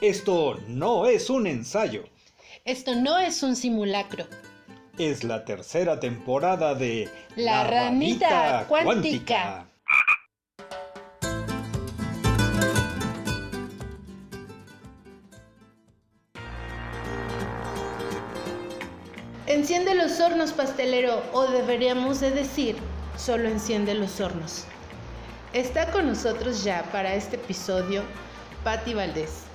Esto no es un ensayo. Esto no es un simulacro. Es la tercera temporada de La ranita cuántica. Enciende los hornos, pastelero, o deberíamos de decir, solo enciende los hornos. Está con nosotros ya para este episodio Patti Valdés.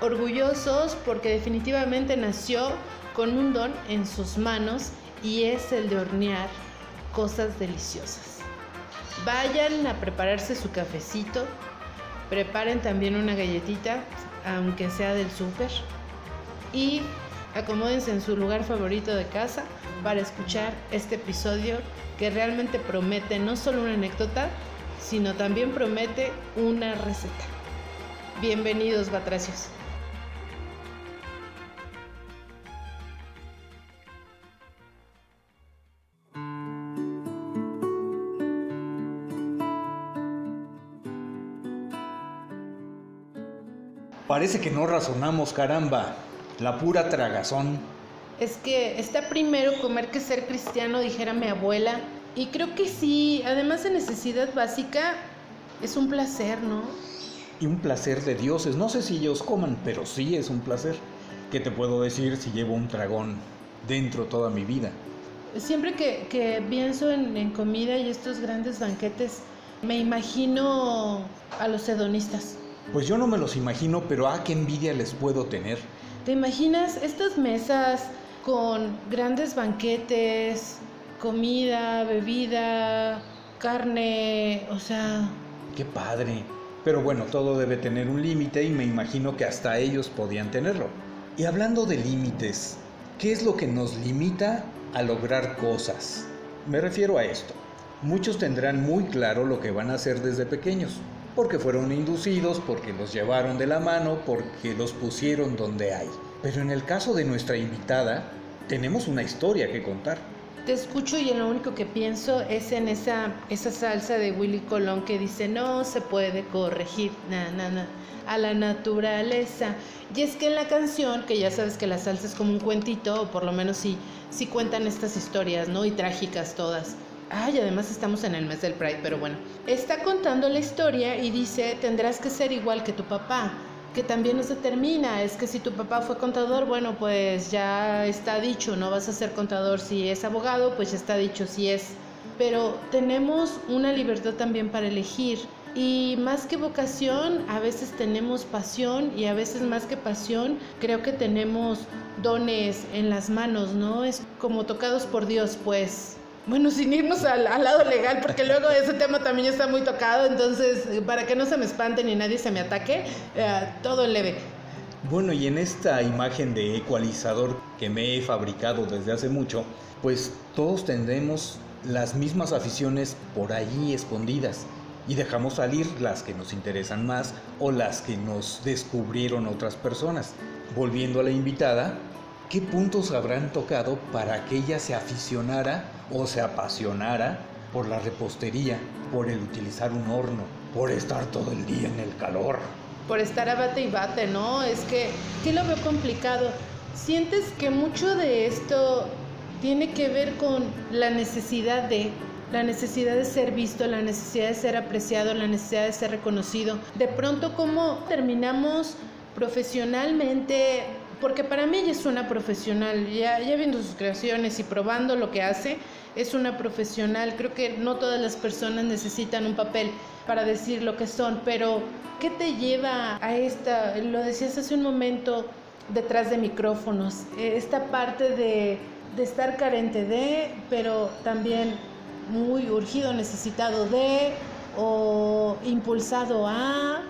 Orgullosos porque definitivamente nació con un don en sus manos y es el de hornear cosas deliciosas. Vayan a prepararse su cafecito, preparen también una galletita, aunque sea del súper, y acomódense en su lugar favorito de casa para escuchar este episodio que realmente promete no solo una anécdota, sino también promete una receta. Bienvenidos, batracios. Parece que no razonamos, caramba. La pura tragazón. Es que está primero comer que ser cristiano, dijera mi abuela. Y creo que sí, además de necesidad básica, es un placer, ¿no? Y un placer de dioses. No sé si ellos coman, pero sí es un placer. ¿Qué te puedo decir si llevo un dragón dentro toda mi vida? Siempre que, que pienso en, en comida y estos grandes banquetes, me imagino a los hedonistas. Pues yo no me los imagino, pero a qué envidia les puedo tener. ¿Te imaginas estas mesas con grandes banquetes, comida, bebida, carne, o sea... Qué padre. Pero bueno, todo debe tener un límite y me imagino que hasta ellos podían tenerlo. Y hablando de límites, ¿qué es lo que nos limita a lograr cosas? Me refiero a esto. Muchos tendrán muy claro lo que van a hacer desde pequeños, porque fueron inducidos, porque los llevaron de la mano, porque los pusieron donde hay. Pero en el caso de nuestra invitada, tenemos una historia que contar. Te escucho y lo único que pienso es en esa, esa salsa de Willy Colón que dice no se puede corregir na, na, na, a la naturaleza. Y es que en la canción, que ya sabes que la salsa es como un cuentito, o por lo menos sí, sí cuentan estas historias, ¿no? Y trágicas todas. Ay, además estamos en el mes del Pride, pero bueno. Está contando la historia y dice, tendrás que ser igual que tu papá que también no se termina, es que si tu papá fue contador, bueno, pues ya está dicho, no vas a ser contador si es abogado, pues ya está dicho si es. Pero tenemos una libertad también para elegir y más que vocación, a veces tenemos pasión y a veces más que pasión, creo que tenemos dones en las manos, ¿no? Es como tocados por Dios, pues. Bueno, sin irnos al, lado legal, porque luego ese tema también está muy tocado, entonces para que no se me espanten y nadie se me ataque, eh, todo leve. Bueno, y en esta imagen de ecualizador que me he fabricado desde hace mucho, pues todos tendremos las mismas aficiones por allí escondidas y dejamos salir las que nos interesan más o las que nos descubrieron otras personas. Volviendo a la invitada, ¿qué puntos habrán tocado para que ella se aficionara o se apasionara por la repostería, por el utilizar un horno, por estar todo el día en el calor? Por estar a bate y bate, ¿no? Es que, ¿qué lo veo complicado? ¿Sientes que mucho de esto tiene que ver con la necesidad de la necesidad de ser visto, la necesidad de ser apreciado, la necesidad de ser reconocido. De pronto, ¿cómo terminamos profesionalmente? Porque para mí ella es una profesional, ya, ya viendo sus creaciones y probando lo que hace, es una profesional. Creo que no todas las personas necesitan un papel para decir lo que son, pero ¿qué te lleva a esta, lo decías hace un momento, detrás de micrófonos, esta parte de, de estar carente de, pero también muy urgido, necesitado de o impulsado a?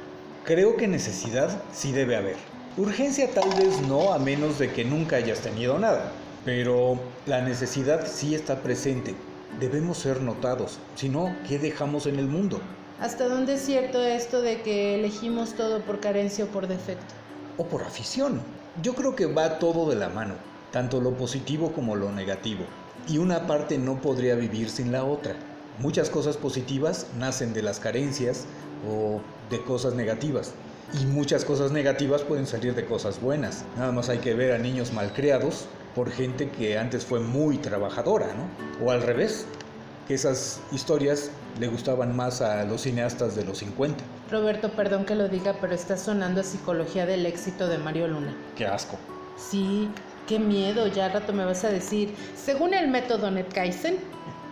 Creo que necesidad sí debe haber. Urgencia tal vez no, a menos de que nunca hayas tenido nada. Pero la necesidad sí está presente. Debemos ser notados. Si no, ¿qué dejamos en el mundo? ¿Hasta dónde es cierto esto de que elegimos todo por carencia o por defecto? O por afición. Yo creo que va todo de la mano, tanto lo positivo como lo negativo y una parte no podría vivir sin la otra. Muchas cosas positivas nacen de las carencias o de cosas negativas. Y muchas cosas negativas pueden salir de cosas buenas. Nada más hay que ver a niños malcriados por gente que antes fue muy trabajadora, ¿no? O al revés, que esas historias le gustaban más a los cineastas de los 50. Roberto, perdón que lo diga, pero está sonando a psicología del éxito de Mario Luna. Qué asco. Sí, qué miedo, ya al rato me vas a decir, según el método Netkaisen,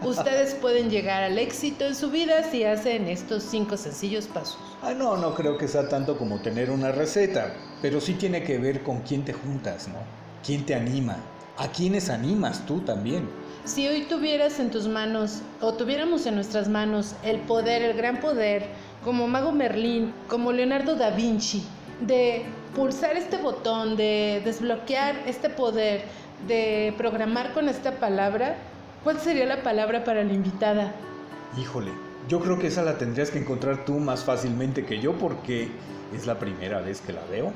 ustedes pueden llegar al éxito en su vida si hacen estos cinco sencillos pasos. Ah, no, no creo que sea tanto como tener una receta, pero sí tiene que ver con quién te juntas, ¿no? ¿Quién te anima? ¿A quiénes animas tú también? Si hoy tuvieras en tus manos, o tuviéramos en nuestras manos, el poder, el gran poder, como Mago Merlín, como Leonardo da Vinci, de pulsar este botón, de desbloquear este poder, de programar con esta palabra, ¿cuál sería la palabra para la invitada? Híjole, yo creo que esa la tendrías que encontrar tú más fácilmente que yo porque es la primera vez que la veo.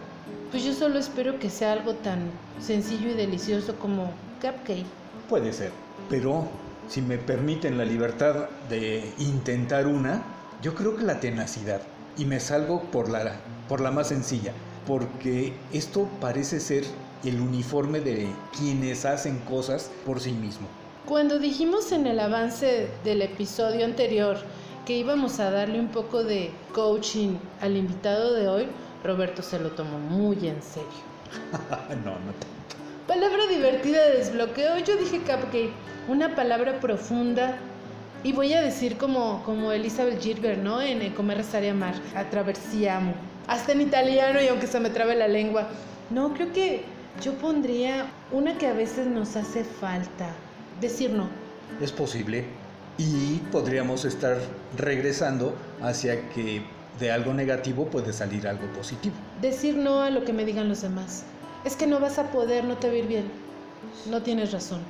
Pues yo solo espero que sea algo tan sencillo y delicioso como cupcake. Puede ser, pero si me permiten la libertad de intentar una, yo creo que la tenacidad. Y me salgo por la, por la más sencilla, porque esto parece ser el uniforme de quienes hacen cosas por sí mismo. Cuando dijimos en el avance del episodio anterior que íbamos a darle un poco de coaching al invitado de hoy, Roberto se lo tomó muy en serio. no, no Palabra divertida de desbloqueo. Yo dije cupcake, una palabra profunda. Y voy a decir como, como Elizabeth Gilbert, ¿no? En el Comer, Rezar y Amar. Attraversiamo. Hasta en italiano y aunque se me trabe la lengua. No, creo que yo pondría una que a veces nos hace falta. Decir no. Es posible. Y podríamos estar regresando hacia que de algo negativo puede salir algo positivo. Decir no a lo que me digan los demás. Es que no vas a poder, no te va a ir bien. No tienes razón.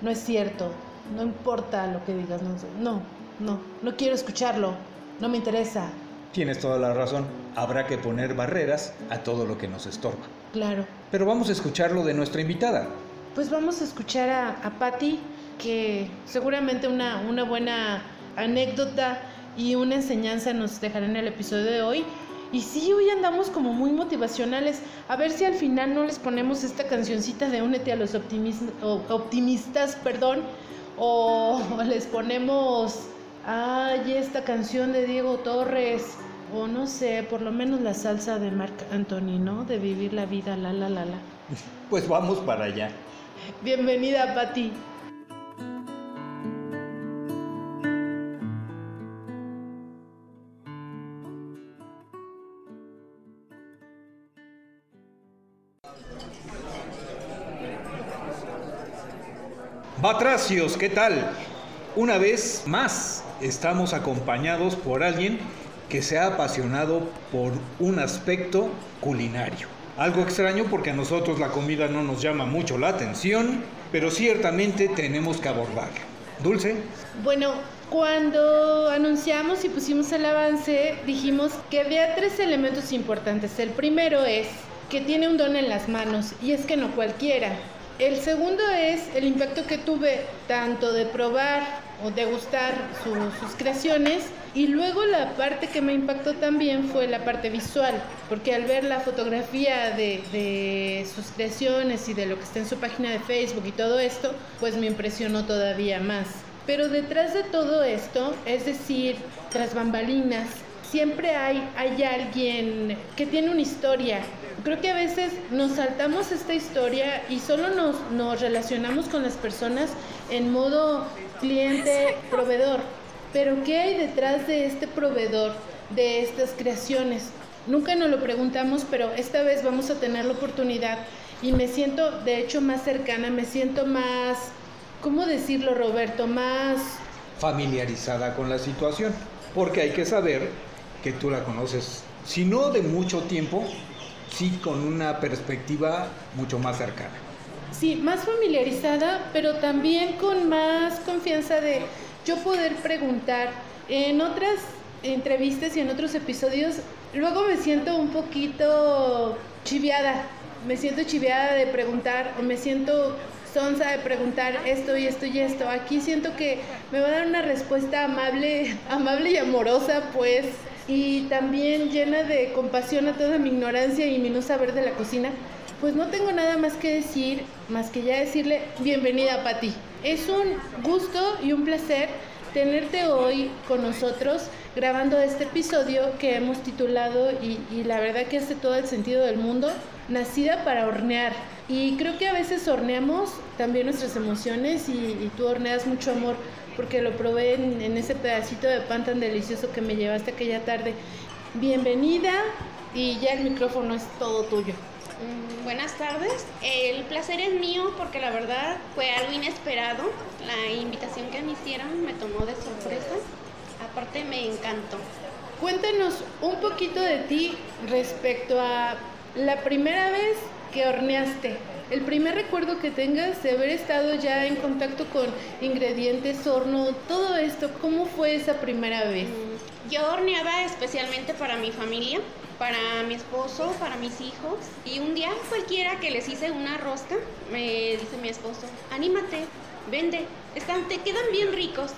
No es cierto. No importa lo que digas. No, no, no, quiero escucharlo. No me interesa. Tienes toda la razón. Habrá que poner barreras a todo lo que nos estorba. Claro. Pero vamos a escucharlo de nuestra invitada. Pues vamos a escuchar a, a Patty, que seguramente una, una buena anécdota y una enseñanza nos dejará en el episodio de hoy. Y sí, hoy andamos como muy motivacionales. A ver si al final no les ponemos esta cancioncita de Únete a los optimistas, perdón. O, les ponemos, ay, esta canción de Diego Torres. O no sé, por lo menos la salsa de Marc Anthony, ¿no? De vivir la vida, la, la, la, la. Pues vamos para allá. Bienvenida, Pati. Batracios, ¿qué tal? Una vez más estamos acompañados por alguien que se ha apasionado por un aspecto culinario. Algo extraño porque a nosotros la comida no nos llama mucho la atención, pero ciertamente tenemos que abordarla. Dulce. Bueno, cuando anunciamos y pusimos el avance, dijimos que había tres elementos importantes. El primero es que tiene un don en las manos y es que no cualquiera. El segundo es el impacto que tuve tanto de probar o degustar sus creaciones y luego la parte que me impactó también fue la parte visual, porque al ver la fotografía de, sus creaciones y de lo que está en su página de Facebook y todo esto, pues me impresionó todavía más. Pero detrás de todo esto, es decir, tras bambalinas, siempre hay, hay alguien que tiene una historia. Creo que a veces nos saltamos esta historia y solo nos, nos relacionamos con las personas en modo cliente-proveedor. Pero ¿qué hay detrás de este proveedor, de estas creaciones? Nunca nos lo preguntamos, pero esta vez vamos a tener la oportunidad y me siento de hecho más cercana, me siento más, ¿cómo decirlo Roberto? Más familiarizada con la situación, porque hay que saber que tú la conoces, si no de mucho tiempo, sí con una perspectiva mucho más cercana. Sí, más familiarizada, pero también con más confianza de yo poder preguntar. En otras entrevistas y en otros episodios, luego me siento un poquito chiviada, me siento chiviada de preguntar o me siento sonsa de preguntar esto y esto y esto. Aquí siento que me va a dar una respuesta amable, amable y amorosa, pues y también llena de compasión a toda mi ignorancia y mi no saber de la cocina, pues no tengo nada más que decir, más que ya decirle bienvenida Pati. Es un gusto y un placer tenerte hoy con nosotros grabando este episodio que hemos titulado y, la verdad que hace todo el sentido del mundo, nacida para hornear. Y creo que a veces horneamos también nuestras emociones y, tú horneas mucho amor porque lo probé en, ese pedacito de pan tan delicioso que me llevaste aquella tarde. Bienvenida y ya el micrófono es todo tuyo. Mm, buenas tardes, el placer es mío porque la verdad fue algo inesperado. La invitación que me hicieron me tomó de sorpresa aparte me encantó. Cuéntanos un poquito de ti respecto a la primera vez que horneaste. El primer recuerdo que tengas de haber estado ya en contacto con ingredientes, horno, todo esto, ¿cómo fue esa primera vez? Mm, yo horneaba especialmente para mi familia, para mi esposo, para mis hijos. Y un día cualquiera que les hice una rosca, me dice mi esposo, anímate, vende, están, te quedan bien ricos.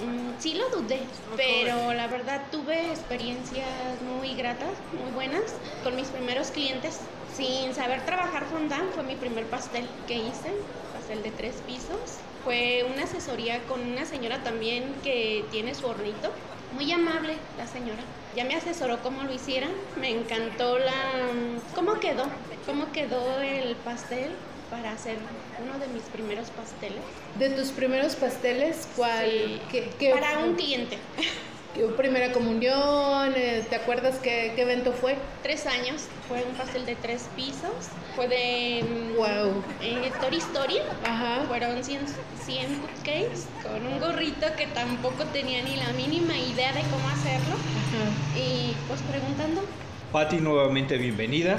Mm, sí lo dudé, pero la verdad tuve experiencias muy gratas, muy buenas con mis primeros clientes. Sin saber trabajar fondant fue mi primer pastel que hice, pastel de tres pisos. Fue una asesoría con una señora también que tiene su hornito. Muy amable la señora. Ya me asesoró cómo lo hiciera. Me encantó la cómo quedó, cómo quedó el pastel para hacer uno de mis primeros pasteles. ¿De tus primeros pasteles? ¿Cuál? para un cliente. ¿Primera comunión? Eh, ¿Te acuerdas qué, evento fue? Tres años. Fue un pastel de tres pisos. Fue de. ¡Wow! Eh, Story Story. Ajá. Fueron 100, 100 cupcakes con un gorrito que tampoco tenía ni la mínima idea de cómo hacerlo. Ajá. Y pues preguntando. Patti, nuevamente bienvenida.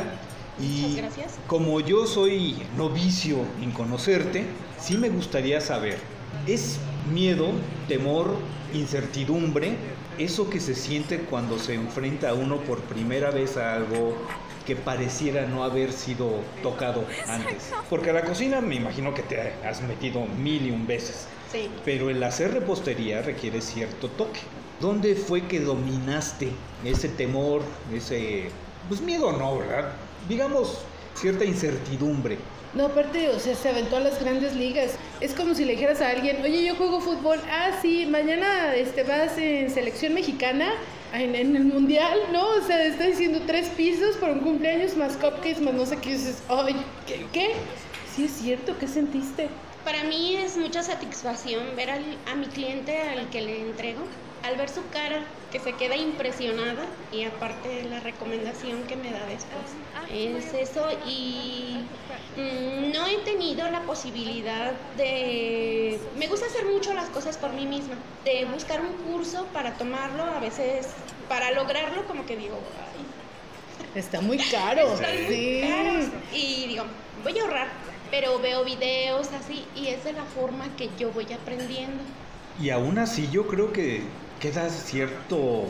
Y como yo soy novicio en conocerte, sí me gustaría saber, ¿es miedo, temor, incertidumbre eso que se siente cuando se enfrenta a uno por primera vez a algo que pareciera no haber sido tocado antes? Porque a la cocina me imagino que te has metido mil y un veces. Sí. Pero el hacer repostería requiere cierto toque. ¿Dónde fue que dominaste ese temor, ese... Pues miedo no, ¿verdad? digamos, cierta incertidumbre. No, aparte, o sea, se aventó a las grandes ligas. Es como si le dijeras a alguien, oye, yo juego fútbol. Ah, sí, mañana este, vas en selección mexicana, en, el mundial, ¿no? O sea, está diciendo tres pisos por un cumpleaños, más cupcakes, más no sé qué. dices, ay, ¿qué? ¿qué? Sí, es cierto, ¿qué sentiste? Para mí es mucha satisfacción ver a mi cliente al que le entrego al ver su cara, que se queda impresionada y aparte la recomendación que me da después. Es eso y mm, no he tenido la posibilidad de... Me gusta hacer mucho las cosas por mí misma, de buscar un curso para tomarlo, a veces para lograrlo como que digo, Está muy caro. sí. Y digo, voy a ahorrar, pero veo videos así y es de la forma que yo voy aprendiendo. Y aún así yo creo que queda cierto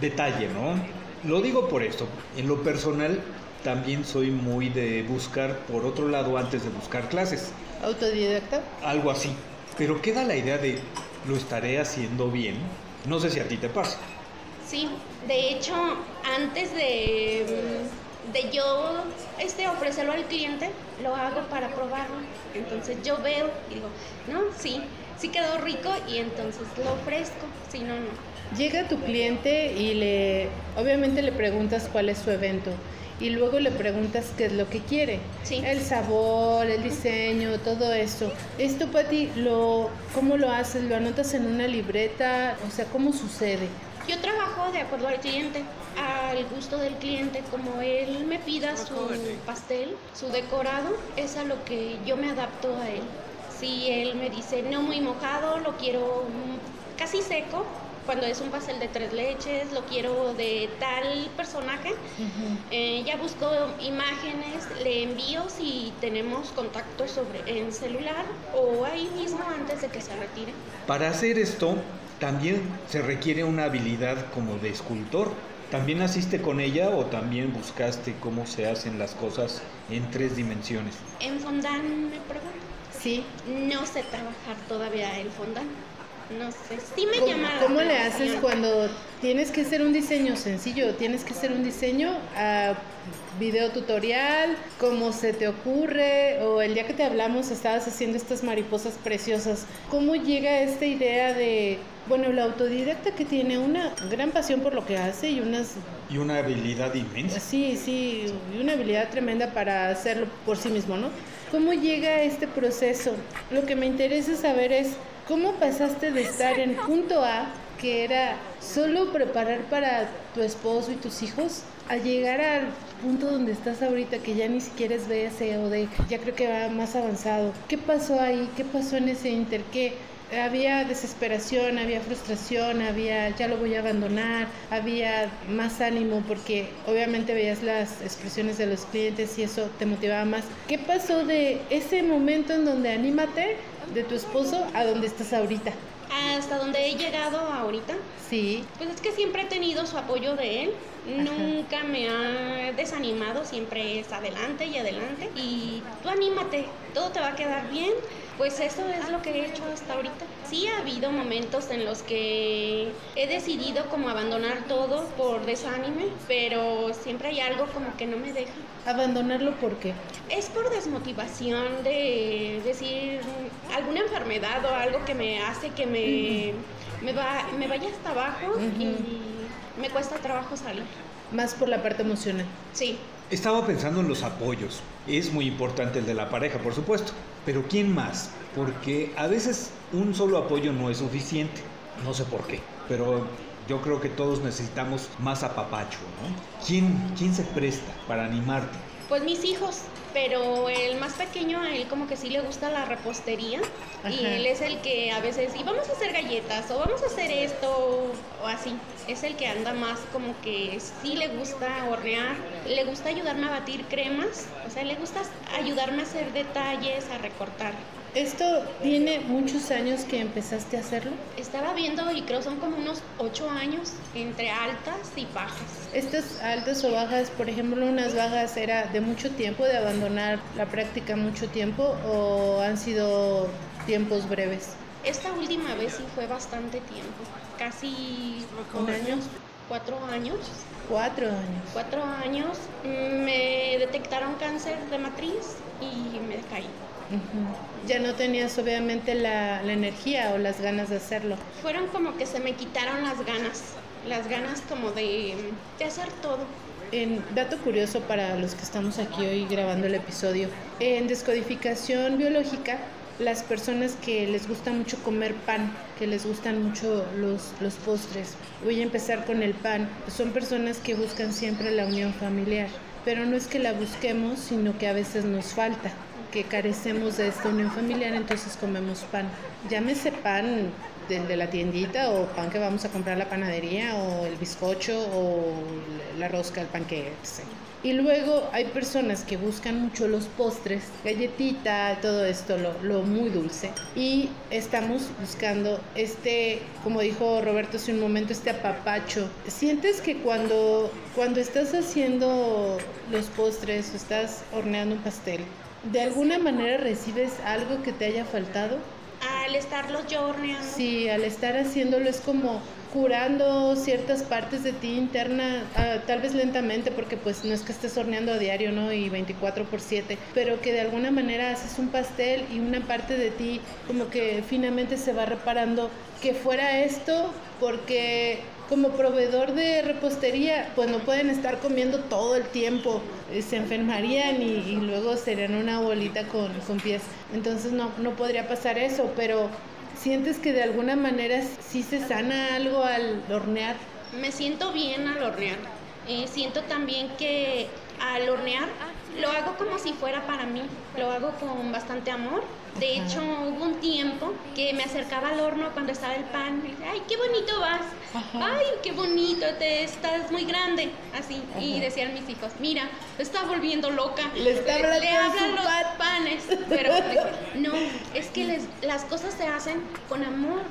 detalle, ¿no? Lo digo por esto, en lo personal también soy muy de buscar por otro lado antes de buscar clases. ¿Autodidacta? Algo así. Pero queda la idea de lo estaré haciendo bien. No sé si a ti te pasa. Sí, de hecho, antes de, de yo este, ofrecerlo al cliente, lo hago para probarlo. Entonces yo veo y digo, no, sí, sí quedó rico y entonces lo ofrezco, si no, no. Llega tu cliente y le, obviamente le preguntas cuál es su evento y luego le preguntas qué es lo que quiere. Sí. El sabor, el diseño, todo eso. Esto, Pati, lo, ¿cómo lo haces? ¿Lo anotas en una libreta? O sea, ¿cómo sucede? Yo trabajo de acuerdo al cliente, al gusto del cliente, como él me pida su pastel, su decorado, es a lo que yo me adapto a él. Si él me dice no muy mojado, lo quiero casi seco, cuando es un pastel de tres leches, lo quiero de tal personaje. Eh, ya busco imágenes, le envío si tenemos contacto sobre en celular o ahí mismo antes de que se retire. Para hacer esto también se requiere una habilidad como de escultor. ¿También naciste con ella o también buscaste cómo se hacen las cosas en tres dimensiones? En fondant me pregunto. Sí. No sé trabajar todavía el fondant. no sé, sí me ¿Cómo, llama la cómo le haces cuando tienes que hacer un diseño sencillo? Tienes que hacer un diseño a video tutorial, cómo se te ocurre, o el día que te hablamos estabas haciendo estas mariposas preciosas. ¿Cómo llega esta idea de, bueno, la autodidacta que tiene una gran pasión por lo que hace y unas Y una habilidad inmensa. Sí, sí, y una habilidad tremenda para hacerlo por sí mismo, ¿no? ¿Cómo llega este proceso? Lo que me interesa saber es cómo pasaste de estar en punto A, que era solo preparar para tu esposo y tus hijos, a llegar al punto donde estás ahorita, que ya ni siquiera es BS o D, ya creo que va más avanzado. ¿Qué pasó ahí? ¿Qué pasó en ese inter? ¿Qué? Había desesperación, había frustración, había ya lo voy a abandonar, había más ánimo porque obviamente veías las expresiones de los clientes y eso te motivaba más. ¿Qué pasó de ese momento en donde anímate de tu esposo a donde estás ahorita? Hasta donde he llegado ahorita, Sí, pues es que siempre he tenido su apoyo de él. Nunca me ha desanimado, siempre es adelante y adelante. Y tú anímate, todo te va a quedar bien. Pues eso es lo que he hecho hasta ahorita. Sí ha habido momentos en los que he decidido como abandonar todo por desánime, pero siempre hay algo como que no me deja. abandonarlo porque Es por desmotivación de decir alguna enfermedad o algo que me hace que me, me, va, me vaya hasta abajo y me cuesta trabajo salir. más por la parte emocional. Sí, Estaba pensando en los apoyos. Es muy importante el de la pareja, por supuesto. Pero ¿quién más? Porque a veces un solo apoyo no es suficiente. No sé por qué. Pero yo creo que todos necesitamos más apapacho, ¿no? ¿Quién, quién se presta para animarte? Pues mis hijos, pero el más pequeño a él como que sí le gusta la repostería y él es el que a veces, y vamos a hacer galletas o vamos a hacer esto o así. Es el que anda más como que sí le gusta hornear, le gusta ayudarme a batir cremas, o sea, le gusta ayudarme a hacer detalles, a recortar. ¿Esto tiene muchos años que empezaste a hacerlo? Estaba viendo y creo son como unos ocho años entre altas y bajas. Estas altas o bajas, por ejemplo, unas bajas era de mucho tiempo, de abandonar la práctica mucho tiempo o han sido tiempos breves. Esta última vez sí fue bastante tiempo, casi ¿Un año? cuatro años. Cuatro años. Cuatro años mm, me detectaron cáncer de matriz y me caí. Ya no tenías obviamente la, la energía o las ganas de hacerlo. Fueron como que se me quitaron las ganas, las ganas como de, de hacer todo. En dato curioso para los que estamos aquí hoy grabando el episodio, en descodificación biológica, las personas que les gusta mucho comer pan, que les gustan mucho los, los postres, voy a empezar con el pan, son personas que buscan siempre la unión familiar, pero no es que la busquemos, sino que a veces nos falta, que carecemos de esta unión familiar, entonces comemos pan. Llámese pan del de la tiendita o pan que vamos a comprar a la panadería o el bizcocho o la rosca, el panque, etc. Y luego hay personas que buscan mucho los postres, galletita, todo esto, lo, lo muy dulce. Y estamos buscando este, como dijo Roberto hace un momento, este apapacho. ¿Sientes que cuando, cuando estás haciendo los postres o estás horneando un pastel, de alguna manera recibes algo que te haya faltado? Al estarlos yo horneando, Sí, al estar haciéndolo es como curando ciertas partes de ti interna, ah, tal vez lentamente, porque pues no es que estés horneando a diario, ¿no? Y 24 por 7, pero que de alguna manera haces un pastel y una parte de ti como que finamente se va reparando que fuera esto, porque como proveedor de repostería, pues no pueden estar comiendo todo el tiempo, eh, se enfermarían y, luego serían una bolita con, con pies. Entonces no, no podría pasar eso, pero ¿sientes que de alguna manera sí se sana algo al hornear? me siento bien al hornear. Eh, siento también que al hornear lo hago como si fuera para mí, lo hago con bastante amor. De hecho, hubo un tiempo que me acercaba al horno cuando estaba el pan. Y decía, ay, qué bonito vas. Ajá. Ay, qué bonito, te estás muy grande. Así. Y Ajá. decían mis hijos, mira, te está volviendo loca. Le está hablan los pan". panes. Pero no, es que les- las cosas se hacen con amor,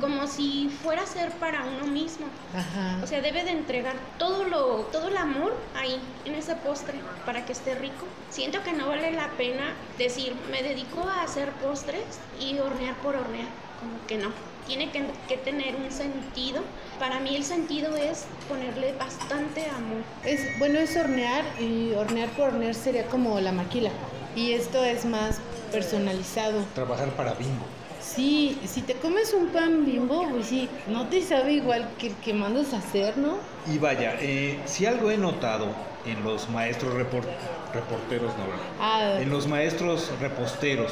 como si fuera a ser para uno mismo. Ajá. O sea, debe de entregar todo lo, todo el amor ahí, en ese postre, para que esté rico. Siento que no vale la pena decir, me dedico a hacer postres y hornear por hornear. Como que no. tiene que, que tener un sentido. Para mí el sentido es ponerle bastante amor. Es, bueno, es hornear y hornear por hornear sería como la maquila. Y esto es más personalizado. Trabajar para Bimbo. Sí, si te comes un pan bimbo, pues sí, no te sabe igual que el que mandas a hacer, ¿no? Y vaya, eh, si algo he notado en los maestros repor- reporteros, no, Ah, en los maestros reposteros,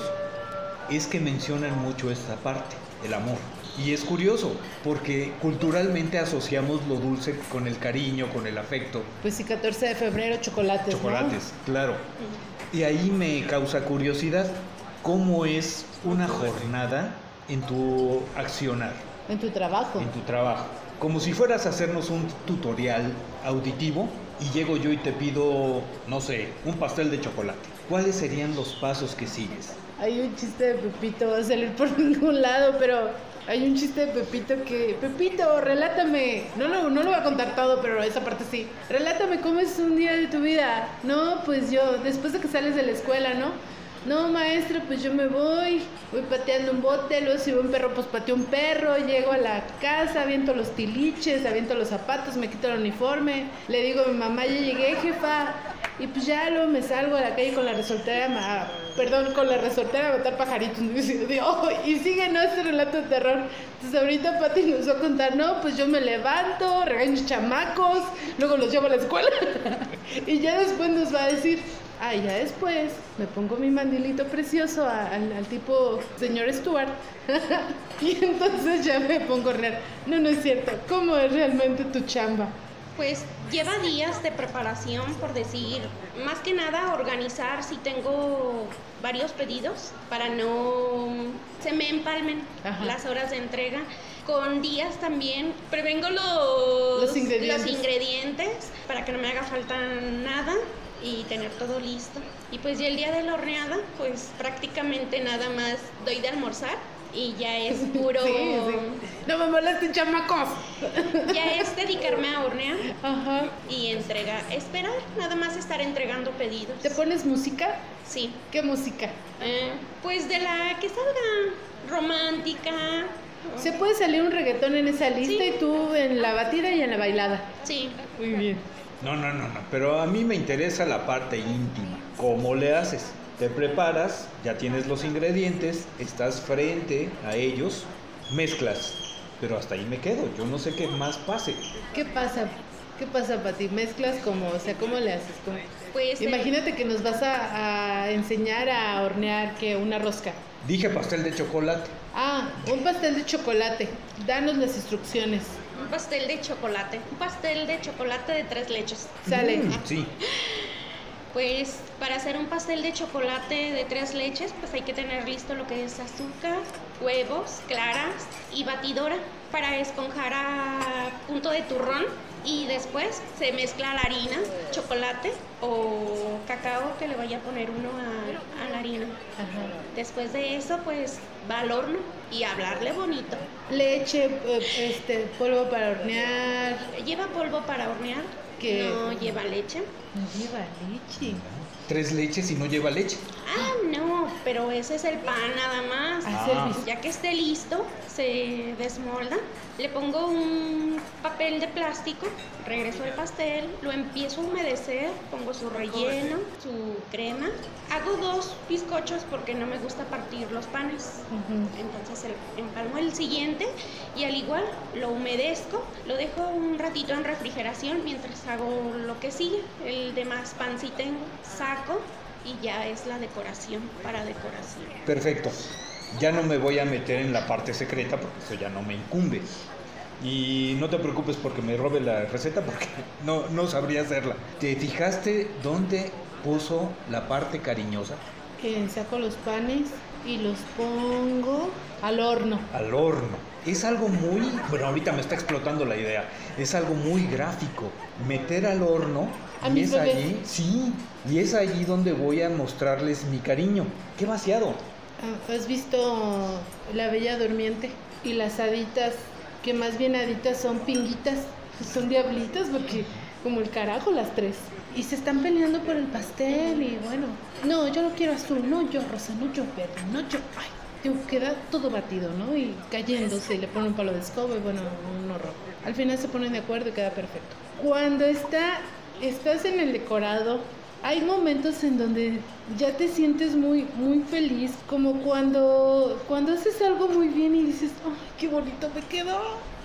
es que mencionan mucho esta parte, el amor. Y es curioso, porque culturalmente asociamos lo dulce con el cariño, con el afecto. pues sí, 14 de febrero, chocolates. ¿no? Chocolates, claro. Y ahí me causa curiosidad, ¿cómo es una jornada en tu accionar, En tu trabajo. en tu trabajo? Como si fueras a hacernos un tutorial auditivo y llego yo y te pido, no sé, un pastel de chocolate. ¿Cuáles serían los pasos que sigues? Hay un chiste de Pepito, va a salir por ningún lado, pero hay un chiste de Pepito que, Pepito, relátame, no lo, no lo voy a contar todo, pero esa parte sí, relátame cómo es un día de tu vida. No, pues yo, después de que sales de la escuela, ¿no? No, maestra, pues yo me voy, voy pateando un bote, luego si veo un perro, pues pateo un perro, llego a la casa, aviento los tiliches, aviento los zapatos, me quito el uniforme, le digo a mi mamá, ya llegué, jefa, y pues ya luego me salgo a la calle con la resortera, ma- perdón, con la resortera a matar pajaritos. Y digo, y sigue, ¿no? Este relato de terror. Entonces ahorita Pati nos va a contar, no, pues yo me levanto, regaño chamacos, luego los llevo a la escuela. y ya después nos va a decir, ah, ya después me pongo mi mandilito precioso a- al, tipo señor Stuart. y entonces ya me pongo a hornear. No, no es cierto. ¿Cómo es realmente tu chamba? Pues lleva días de preparación, por decir, más que nada organizar si tengo varios pedidos para no se me empalmen Ajá. las horas de entrega. Con días también prevengo los, Los ingredientes. los ingredientes para que no me haga falta nada y tener todo listo. Y pues ya el día de la horneada, pues prácticamente nada más doy de almorzar y ya es puro... Sí, sí. No me molesten, chamacos. Ya es dedicarme a hornear Ajá. y entrega, esperar, nada más estar entregando pedidos. ¿Te pones música? Sí, ¿Qué música? eh, pues de la que salga romántica. Se puede salir un reggaetón en esa lista Sí. y tú en la batida y en la bailada. Sí, Muy bien. No, no, no, no, pero a mí me interesa la parte íntima. ¿Cómo le haces? Te preparas, ya tienes los ingredientes, estás frente a ellos, mezclas. Pero hasta ahí me quedo, yo no sé qué más pase. ¿Qué pasa? ¿Qué pasa, Pati? ¿Mezclas como, o sea, cómo le haces? ¿Cómo? pues eh, Imagínate que nos vas a, a enseñar a hornear que una rosca. Dije pastel de chocolate. Ah, un pastel de chocolate. Danos las instrucciones. un pastel de chocolate, un pastel de chocolate de tres leches. Sale. Mm, sí, Pues para hacer un pastel de chocolate de tres leches, pues hay que tener listo lo que es azúcar, huevos, claras y batidora para esponjar a punto de turrón. Y después se mezcla la harina, chocolate o cacao que le vaya a poner uno a, a la harina. Ajá. Después de eso, pues va al horno y hablarle bonito. Leche, eh, este, polvo para hornear. ¿Lleva polvo para hornear? No lleva leche. No lleva leche. tres leches y no lleva leche. Ah, no, pero ese es el pan nada más. Ah, Ah. Ya que esté listo, se desmolda. Le pongo un papel de plástico, regreso el pastel, lo empiezo a humedecer, pongo su relleno, su crema. Hago dos bizcochos porque no me gusta partir los panes. Entonces el- empalmo el siguiente y al igual lo humedezco, lo dejo un ratito en refrigeración mientras hago lo que sigue. El demás pan si tengo, saco y ya es la decoración para decoración. Perfecto. Ya no me voy a meter en la parte secreta porque eso ya no me incumbe. Y no te preocupes porque me robe la receta porque no, no sabría hacerla. ¿Te fijaste dónde puso la parte cariñosa? Que saco los panes y los pongo al horno. Al horno. Es algo muy... Bueno, ahorita me está explotando la idea. Es algo muy gráfico. Meter al horno A y es bebés. allí, sí, y es allí donde voy a mostrarles mi cariño. ¡Qué vaciado! Ah, ¿Has visto La Bella Durmiente? Y las haditas, que más bien haditas son pinguitas, son diablitas porque como el carajo las tres. Y se están peleando por el pastel y bueno, no, yo lo quiero azul, no yo rosa, no yo verde, no yo... Ay, queda todo batido, ¿no? Y cayéndose, y le ponen un palo de escoba y bueno, un horror. Al final se ponen de acuerdo y queda perfecto. Cuando está, estás en el decorado, hay momentos en donde ya te sientes muy, muy feliz, como cuando, cuando haces algo muy bien y dices, ¡ay, qué bonito me quedó!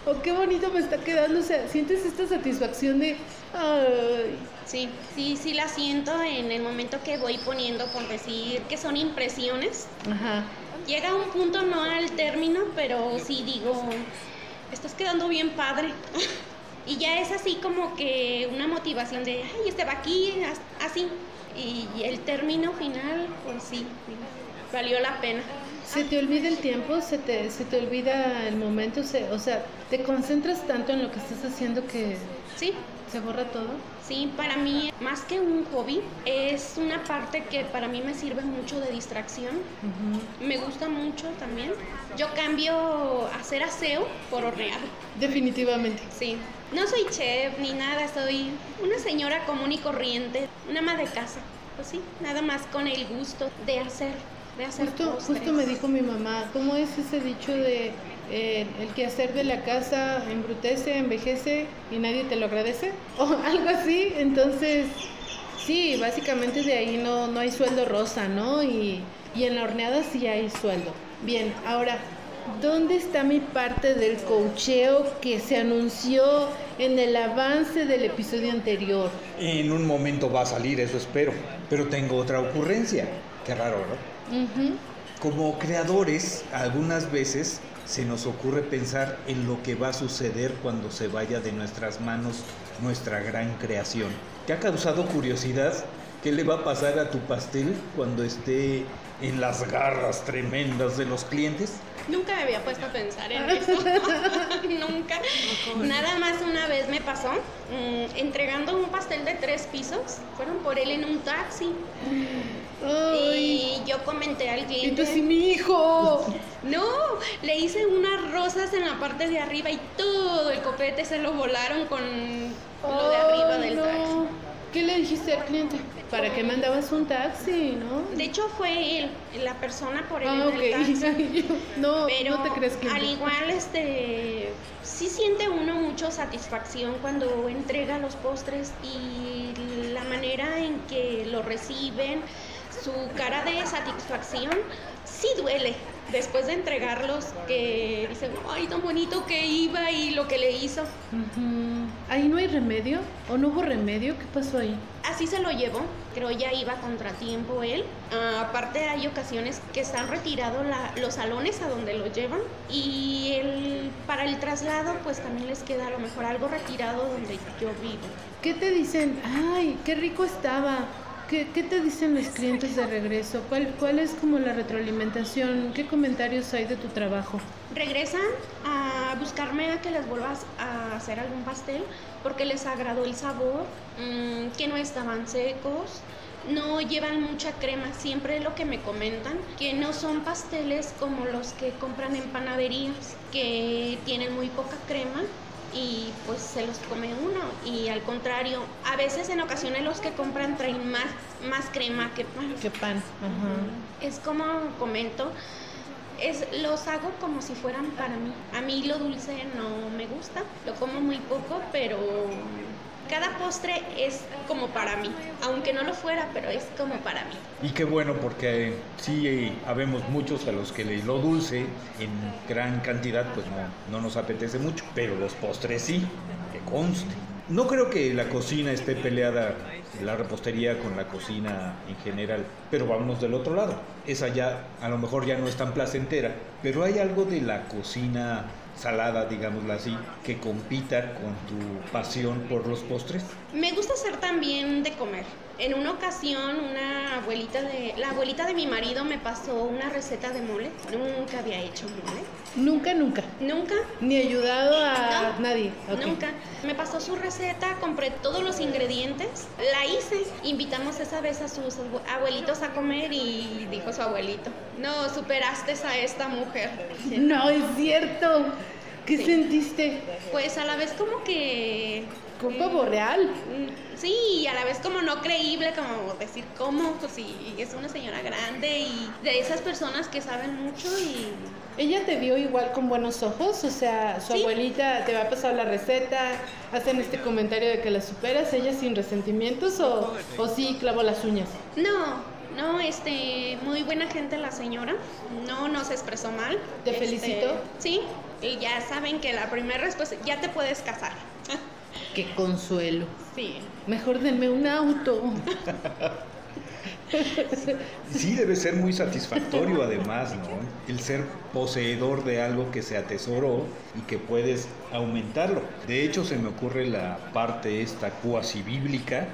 O qué bonito me está quedando, o sea, sientes esta satisfacción de, ¡ay! Sí, sí, sí la siento en el momento que voy poniendo, por decir que son impresiones. Ajá. Llega un punto, no al término, pero sí digo, estás quedando bien padre. y ya es así como que una motivación de, ay, este va aquí, así. Y, el término final, pues sí, valió la pena. ¿Se te olvida el tiempo? ¿Se te, se te olvida el momento? o sea, ¿te concentras tanto en lo que estás haciendo que sí. se borra todo? Sí, para mí, más que un hobby, es una parte que para mí me sirve mucho de distracción. Me gusta mucho también. Yo cambio hacer aseo por hornear. Definitivamente. Sí. No soy chef ni nada, soy una señora común y corriente, una ama de casa. Pues sí, nada más con el gusto de hacer, de hacer justo, justo me dijo mi mamá, ¿cómo es ese dicho de eh, el quehacer de la casa embrutece, envejece y nadie te lo agradece? O algo así, entonces sí, básicamente de ahí no, no hay sueldo rosa, ¿no? Y, y en la horneada sí hay sueldo. Bien, ahora ¿Dónde está mi parte del cocheo que se anunció en el avance del episodio anterior? En un momento va a salir, eso espero. Pero tengo otra ocurrencia. Qué raro, ¿no? Como creadores, algunas veces se nos ocurre pensar en lo que va a suceder cuando se vaya de nuestras manos nuestra gran creación. ¿Te ha causado curiosidad qué le va a pasar a tu pastel cuando esté en las garras tremendas de los clientes? Nunca me había puesto a pensar en eso. Nunca. Nada más una vez me pasó mm, entregando un pastel de tres pisos. Fueron por él en un taxi. Y yo comenté al cliente. Entonces, mi hijo. No, le hice unas rosas en la parte de arriba y todo el copete se lo volaron con lo de arriba del taxi. ¿Qué le dijiste al cliente? ¿Para qué mandabas un taxi, no? De hecho fue él, la persona por él ah, el taxi. no, Pero no te crees que al igual este sí siente uno mucho satisfacción cuando entrega los postres y la manera en que lo reciben, su cara de satisfacción sí duele después de entregarlos que dicen, ay, tan bonito que iba y lo que le hizo. ¿Ahí no hay remedio? ¿O no hubo remedio? ¿Qué pasó ahí? Así se lo llevó, creo ya iba contratiempo él. Ah, aparte hay ocasiones que están retirados los salones a donde lo llevan y el, para el traslado pues también les queda a lo mejor algo retirado donde yo vivo. ¿Qué te dicen? Ay, qué rico estaba ¿Qué, te dicen los clientes de regreso? ¿Cuál, ¿Cuál es como la retroalimentación? ¿Qué comentarios hay de tu trabajo? Regresan a buscarme a que les vuelvas a hacer algún pastel porque les agradó el sabor, mm, que no estaban secos, no llevan mucha crema, siempre lo que me comentan, que no son pasteles como los que compran en panaderías, que tienen muy poca crema y pues se los come uno y al contrario, a veces en ocasiones los que compran traen más, más crema que pan. Que pan. Es como comento, es, los hago como si fueran para mí. A mí lo dulce no me gusta, lo como muy poco, pero cada postre es como para mí, aunque no lo fuera, pero es como para mí. Y qué bueno porque sí habemos muchos a los que lo dulce en gran cantidad pues no, no nos apetece mucho, pero los postres sí, que conste. No creo que la cocina esté peleada, la repostería con la cocina en general, pero vamos del otro lado. Esa ya a lo mejor ya no es tan placentera, pero hay algo de la cocina salada, digámoslo así, que compita con tu pasión por los postres? Me gusta hacer también de comer. En una ocasión, una abuelita de la abuelita de mi marido me pasó una receta de mole. Nunca había hecho mole. Nunca, nunca. Nunca. Ni ayudado a nadie. Nunca. Me pasó su receta, compré todos los ingredientes, la hice. Invitamos esa vez a sus abuelitos a comer y dijo su abuelito, no, superaste a esta mujer. No, es cierto. ¿Qué sentiste? Pues a la vez como que Un pavo real. Sí, y a la vez como no creíble, como decir, ¿cómo? Pues sí, es una señora grande y de esas personas que saben mucho y... Ella te vio igual con buenos ojos, o sea, su Sí. abuelita te va a pasar la receta, hacen este comentario de que la superas, ella sin resentimientos o, o sí clavó las uñas. No, no, este, muy buena gente la señora, no nos expresó mal. ¿Te Este, felicitó? Sí, y ya saben que la primera respuesta, ya te puedes casar. Qué consuelo. Sí. Mejor denme un auto. Sí, debe ser muy satisfactorio además, ¿no? El ser poseedor de algo que se atesoró y que puedes aumentarlo. De hecho, se me ocurre la parte esta cuasi bíblica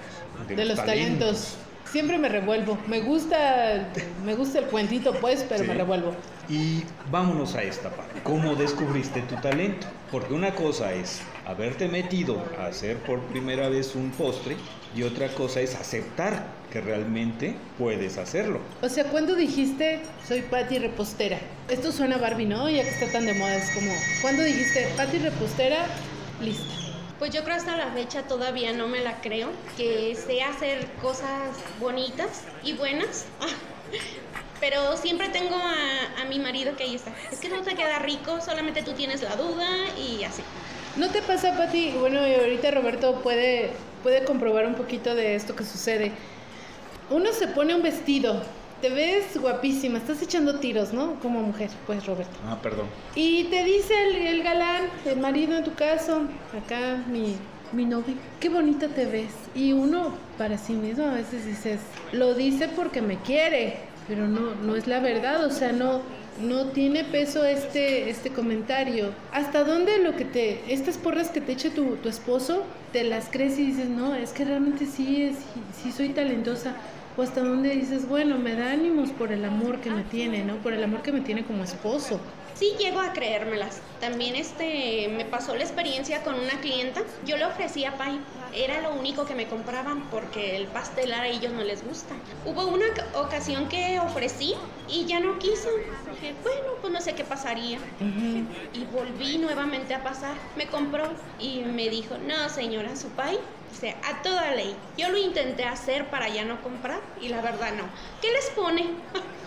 de, De los talentos. Siempre me revuelvo. Me gusta, me gusta el cuentito, pues, pero Sí. me revuelvo. Y vámonos a esta parte. ¿Cómo descubriste tu talento? Porque una cosa es haberte metido a hacer por primera vez un postre y otra cosa es aceptar que realmente puedes hacerlo. O sea, ¿cuándo dijiste soy Patty repostera? Esto suena a Barbie, ¿no? Ya que está tan de moda, es como, ¿cuándo dijiste Patty repostera? Lista. Pues yo creo hasta la fecha todavía no me la creo, que sé hacer cosas bonitas y buenas. Pero siempre tengo a, a mi marido que ahí está. Es que no te queda rico, solamente tú tienes la duda y así. ¿No te pasa, Pati? Bueno, y ahorita Roberto puede, puede comprobar un poquito de esto que sucede. Uno se pone un vestido, te ves guapísima, estás echando tiros, ¿no? Como mujer, pues, Roberto. Ah, perdón. Y te dice el, el galán, el marido en tu caso, acá mi, mi novio, qué bonita te ves. Y uno para sí mismo a veces dices, lo dice porque me quiere, pero no, no es la verdad, o sea, no, no tiene peso este, este comentario. ¿Hasta dónde lo que te, estas porras que te eche tu, tu esposo, te las crees y dices, no, es que realmente sí, es, sí soy talentosa? O hasta dónde dices, bueno, me da ánimos por el amor que me tiene, ¿no? Por el amor que me tiene como esposo. Sí llego a creérmelas. También este me pasó la experiencia con una clienta. Yo le ofrecía pay. Era lo único que me compraban porque el pastel a ellos no les gusta. Hubo una oca- ocasión que ofrecí y ya no quiso. Dije, bueno, pues no sé qué pasaría. Y volví nuevamente a pasar. Me compró y me dijo, no señora, su pay. Dice, a toda ley. Yo lo intenté hacer para ya no comprar y la verdad no. ¿Qué les pone?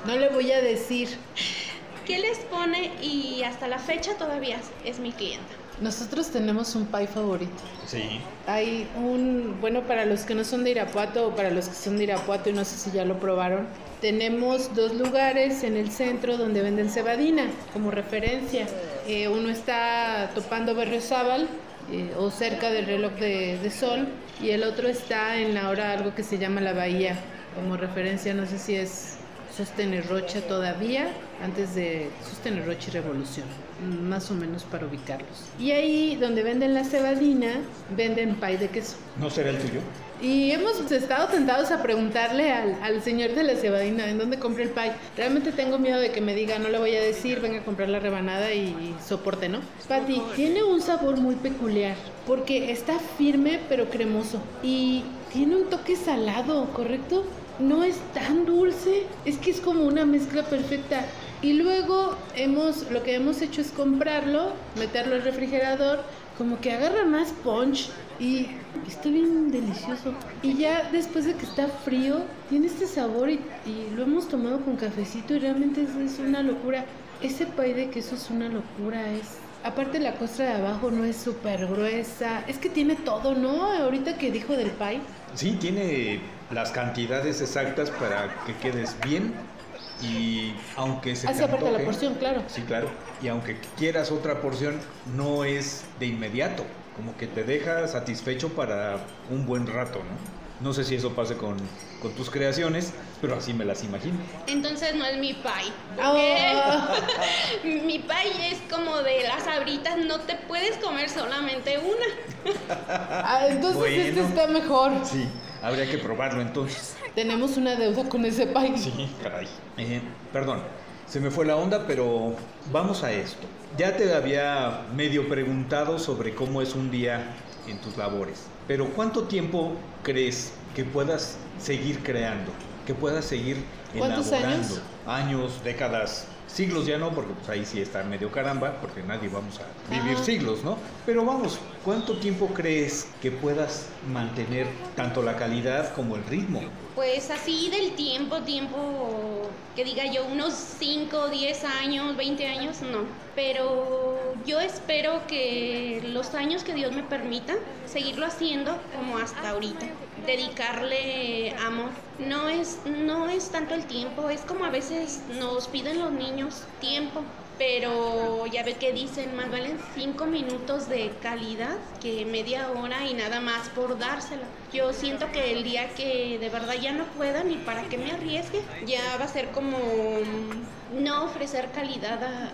No le voy a decir. ¿Qué les pone? Y hasta la fecha todavía es, es mi clienta. Nosotros tenemos un pie favorito. Sí. Hay un, bueno, para los que no son de Irapuato o para los que son de Irapuato y no sé si ya lo probaron, tenemos dos lugares en el centro donde venden cebadina como referencia. Eh, uno está topando Berriozábal eh, o cerca del reloj de, de sol y el otro está en ahora algo que se llama la Bahía como referencia, no sé si es Sostener Rocha todavía, antes de Sostener Rocha y Revolución, más o menos para ubicarlos. Y ahí donde venden la cebadina, venden pay de queso. ¿No será el tuyo? Y hemos estado tentados a preguntarle al, al señor de la cebadina en dónde compré el pay. Realmente tengo miedo de que me diga, no le voy a decir, venga a comprar la rebanada y, y soporte, ¿no? Pati, tiene un sabor muy peculiar porque está firme pero cremoso y tiene un toque salado, ¿correcto? No es tan dulce, es que es como una mezcla perfecta. Y luego hemos, lo que hemos hecho es comprarlo, meterlo al refrigerador, como que agarra más punch y está bien delicioso. Y ya después de que está frío, tiene este sabor y, lo hemos tomado con cafecito y realmente es, una locura. Ese pay de queso es una locura, es... Aparte la costra de abajo no es súper gruesa, es que tiene todo, ¿no? Ahorita que dijo del pay. Sí, tiene las cantidades exactas para que quedes bien y aunque se te Hace aparte la porción, claro. Sí, claro. Y aunque quieras otra porción, no es de inmediato. Como que te deja satisfecho para un buen rato, ¿no? No sé si eso pase con, con tus creaciones, pero así me las imagino. Entonces no es mi pay. Ah. mi pay es como de las abritas, no te puedes comer solamente una. Ah, entonces este está mejor. Sí, habría que probarlo entonces. Tenemos una deuda con ese pay. Sí, caray. Eh, perdón, se me fue la onda, pero vamos a esto. Ya te había medio preguntado sobre cómo es un día en tus labores, pero ¿cuánto tiempo crees que puedas seguir creando? Que puedas seguir ¿Cuántos elaborando? años? Años, décadas, siglos ya no, porque pues ahí sí está medio caramba, porque nadie vamos a vivir Ajá. siglos, ¿no? Pero vamos, ¿cuánto tiempo crees que puedas mantener tanto la calidad como el ritmo? Pues así del tiempo, tiempo que diga yo, unos 5, 10 años, 20 años, no. Pero yo espero que los años que Dios me permita, seguirlo haciendo como hasta ahorita. Dedicarle amor. No es, no es tanto el tiempo, es como a veces nos piden los niños tiempo pero ya ve que dicen, más valen cinco minutos de calidad que media hora y nada más por dársela. Yo siento que el día que de verdad ya no pueda ni para que me arriesgue, ya va a ser como no ofrecer calidad a,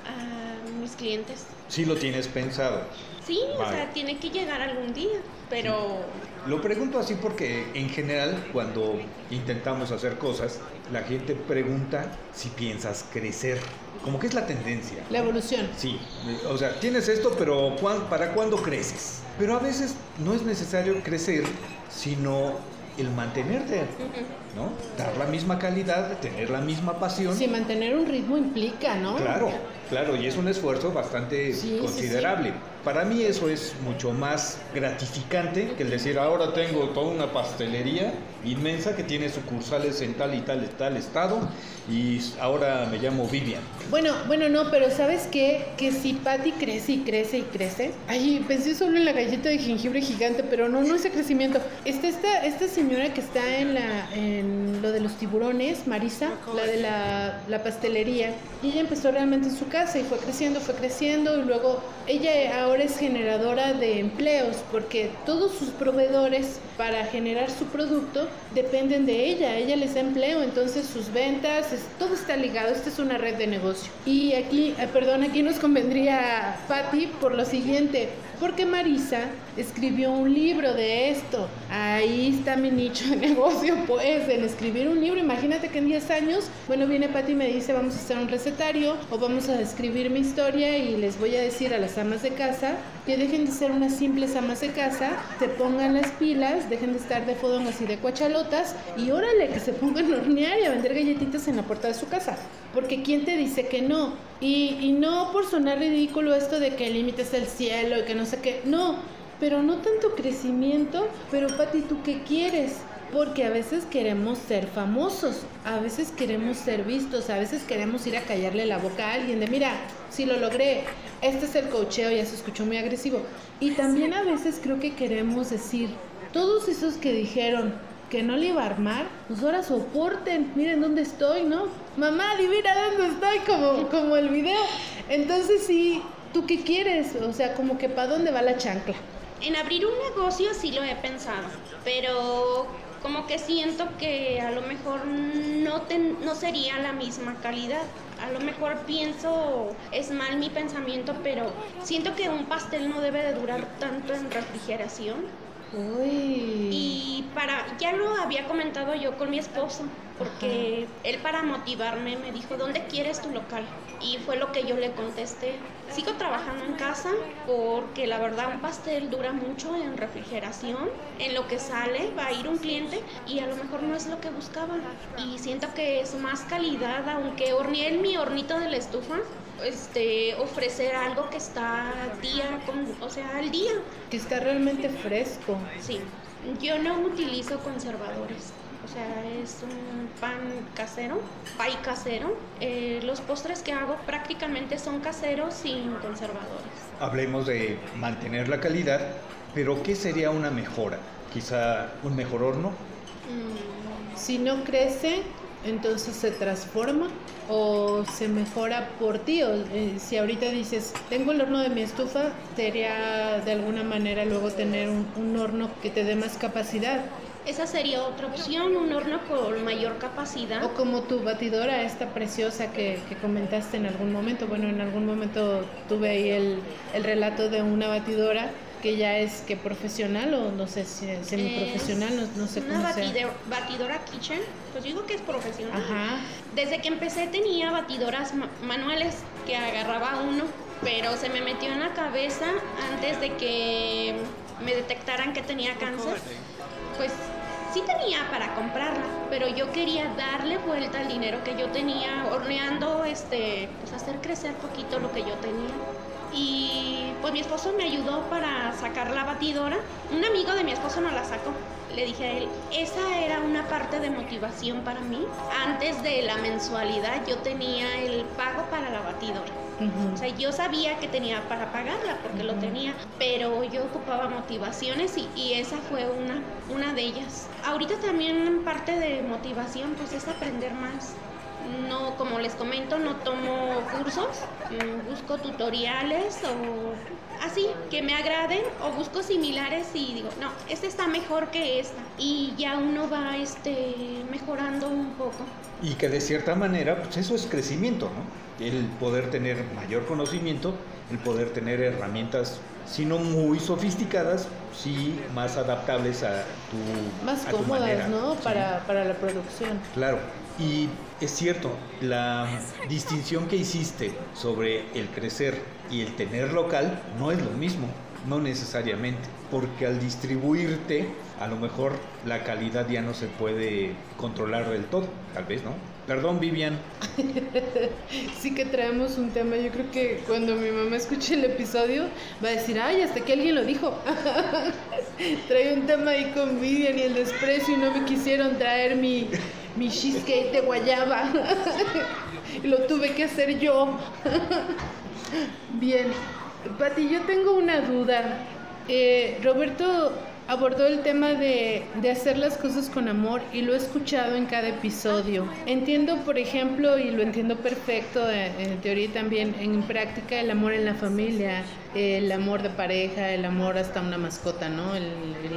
mis clientes. Sí lo tienes pensado. Sí, o sea, tiene que llegar algún día, pero... Lo pregunto así porque en general cuando intentamos hacer cosas, la gente pregunta si piensas crecer. Como que es la tendencia. La evolución. Sí, o sea, tienes esto, pero ¿para cuándo creces? Pero a veces no es necesario crecer, sino el mantenerte, ¿no? Dar la misma calidad, tener la misma pasión. Sí, mantener un ritmo implica, ¿no? Claro, claro, y es un esfuerzo bastante considerable. Para mí eso es mucho más gratificante que el decir, ahora tengo toda una pastelería inmensa que tiene sucursales en tal y tal y tal estado y ahora me llamo Vivian. Bueno, bueno, no, pero ¿sabes qué? Que si Patty crece y crece y crece. Ay, pensé solo en la galleta de jengibre gigante, pero no, no ese crecimiento. Está esta, esta señora que está en, la, en lo de los tiburones, Marisa, la de la, la pastelería, y ella empezó realmente en su casa y fue creciendo, fue creciendo. Y luego ella ahora es generadora de empleos porque todos sus proveedores para generar su producto dependen de ella, ella les da empleo, entonces sus ventas, todo está ligado, esta es una red de negocio. Y aquí, eh, perdón, aquí nos convendría Patti por lo siguiente, porque Marisa escribió un libro de esto. Ahí está mi nicho de negocio, pues, en escribir un libro. Imagínate que en 10 años, bueno, viene Patti y me dice, vamos a hacer un recetario o vamos a escribir mi historia y les voy a decir a las amas de casa que dejen de ser unas simples amas de casa, se pongan las pilas, dejen de estar de fodongas y de cuachalotas y órale, que se pongan a hornear y a vender galletitas en la puerta de su casa. Porque ¿quién te dice que no? Y, y no por sonar ridículo esto de que el límite es el cielo y que no sé qué. No, pero no tanto crecimiento. Pero Pati, ¿tú qué quieres? Porque a veces queremos ser famosos, a veces queremos ser vistos, a veces queremos ir a callarle la boca a alguien de, mira, si lo logré, este es el cocheo, ya se escuchó muy agresivo. Y también a veces creo que queremos decir, todos esos que dijeron que no le iba a armar, pues ahora soporten, miren dónde estoy, ¿no? Mamá, adivina dónde estoy, como, como el video. Entonces sí, ¿tú qué quieres? O sea, como que para dónde va la chancla. En abrir un negocio sí lo he pensado, pero como que siento que a lo mejor no, no sería la misma calidad. A lo mejor pienso, es mal mi pensamiento, pero siento que un pastel no debe de durar tanto en refrigeración Uy. Y para, ya lo había comentado yo con mi esposo, porque él para motivarme me dijo, ¿dónde quieres tu local? Y fue lo que yo le contesté. Sigo trabajando en casa porque la verdad un pastel dura mucho en refrigeración, en lo que sale va a ir un cliente y a lo mejor no es lo que buscaba. Y siento que es más calidad, aunque horneé en mi hornito de la estufa, este, ofrecer algo que está día, con, o sea, al día. Que está realmente fresco. Sí, yo no utilizo conservadores. O sea, es un pan casero, pay casero. Eh, los postres que hago prácticamente son caseros sin conservadores. Hablemos de mantener la calidad, pero ¿qué sería una mejora? Quizá un mejor horno. Mm, si no crece, entonces se transforma o se mejora por ti. O, eh, si ahorita dices, tengo el horno de mi estufa, sería de alguna manera luego tener un, horno que te dé más capacidad. Esa sería otra opción, un horno con mayor capacidad. O como tu batidora, esta preciosa que, comentaste en algún momento. Bueno, en algún momento tuve ahí el, el relato de una batidora que ya es que profesional o no sé si es semiprofesional, no, no sé cómo una batidora kitchen, pues digo que es profesional. Ajá. Desde que empecé tenía batidoras manuales que agarraba uno, pero se me metió en la cabeza antes de que me detectaran que tenía cáncer. Pues sí tenía para comprarla, pero yo quería darle vuelta al dinero que yo tenía horneando, este, pues hacer crecer poquito lo que yo tenía y pues mi esposo me ayudó para sacar la batidora. Un amigo de mi esposo no la sacó. Le dije a él, esa era una parte de motivación para mí. Antes de la mensualidad yo tenía el pago para la batidora. O sea, yo sabía que tenía para pagarla porque lo tenía, pero yo ocupaba motivaciones y, y, esa fue una, una de ellas. Ahorita también parte de motivación pues es aprender más no, como les comento, no tomo cursos, mm, busco tutoriales o así, que me agraden o busco similares y digo, no, este está mejor que esta y ya uno va este, mejorando un poco. Y que de cierta manera, pues eso es crecimiento, ¿no? El poder tener mayor conocimiento, el poder tener herramientas, si no muy sofisticadas, sí más adaptables a tu Más a tu cómodas, manera, ¿no? ¿sí? Para, para la producción. Claro, y es cierto, la distinción que hiciste sobre el crecer y el tener local no es lo mismo, no necesariamente, porque al distribuirte, a lo mejor la calidad ya no se puede controlar del todo, tal vez, ¿no? Perdón, Vivian. Sí que traemos un tema, yo creo que cuando mi mamá escuche el episodio va a decir, ay, hasta que alguien lo dijo. Trae un tema ahí con Vivian y el desprecio y no me quisieron traer mi, mi cheesecake de guayaba. lo tuve que hacer yo. Bien, Pati, yo tengo una duda. Eh, Roberto abordó el tema de, de, hacer las cosas con amor y lo he escuchado en cada episodio. Entiendo, por ejemplo, y lo entiendo perfecto eh, en teoría también en práctica, el amor en la familia, el amor de pareja, el amor hasta una mascota, ¿no? El,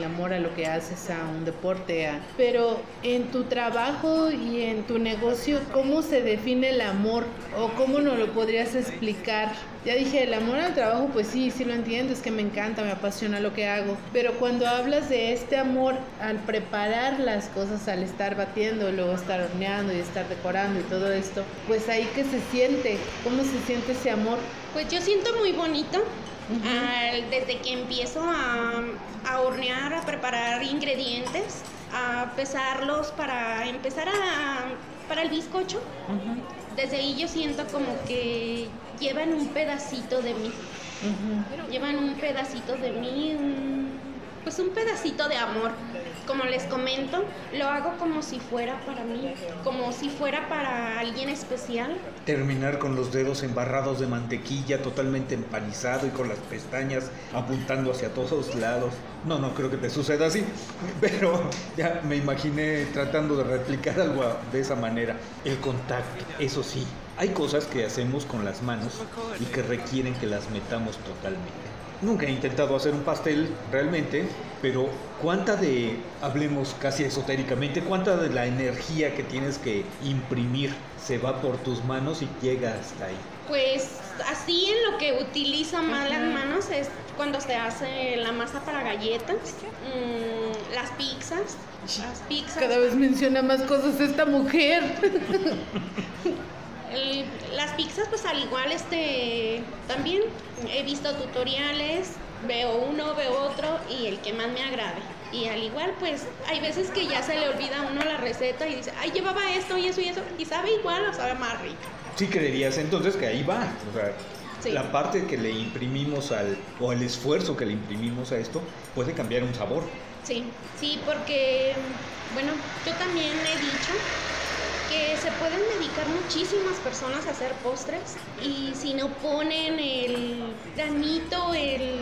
amor a lo que haces, a un deporte. A... Pero en tu trabajo y en tu negocio, ¿cómo se define el amor? ¿O cómo nos lo podrías explicar? Ya dije, el amor al trabajo, pues sí, sí lo entiendo, es que me encanta, me apasiona lo que hago. Pero cuando hablas de este amor al preparar las cosas, al estar batiendo, luego estar horneando y estar decorando y todo esto, pues ahí que se siente, ¿cómo se siente ese amor? Pues yo siento muy bonito uh -huh. al, desde que empiezo a, a, hornear, a preparar ingredientes, a pesarlos para empezar a para el bizcocho. Uh -huh. Desde ahí yo siento como que llevan un pedacito de mí. Uh -huh. Llevan un pedacito de mí, un, pues un pedacito de amor. Como les comento, lo hago como si fuera para mí, como si fuera para alguien especial. Terminar con los dedos embarrados de mantequilla, totalmente empanizado y con las pestañas apuntando hacia todos lados. No, no creo que te suceda así, pero ya me imaginé tratando de replicar algo de esa manera. El contacto, eso sí, hay cosas que hacemos con las manos y que requieren que las metamos totalmente. Nunca he intentado hacer un pastel realmente, pero ¿cuánta de, hablemos casi esotéricamente, cuánta de la energía que tienes que imprimir se va por tus manos y llega hasta ahí? Pues así en lo que utiliza más las manos es cuando se hace la masa para galletas, mmm, las pizzas, las pizzas. Cada vez menciona más cosas esta mujer. El, las pizzas pues al igual este también he visto tutoriales veo uno veo otro y el que más me agrade. Y al igual pues hay veces que ya se le olvida a uno la receta y dice ay llevaba esto y eso y eso y sabe igual o sabe más rico. Sí creerías entonces que ahí va o sea sí. la parte que le imprimimos al o el esfuerzo que le imprimimos a esto puede cambiar un sabor. Sí sí porque bueno yo también he dicho que se pueden dedicar muchísimas personas a hacer postres y si no ponen el granito, el...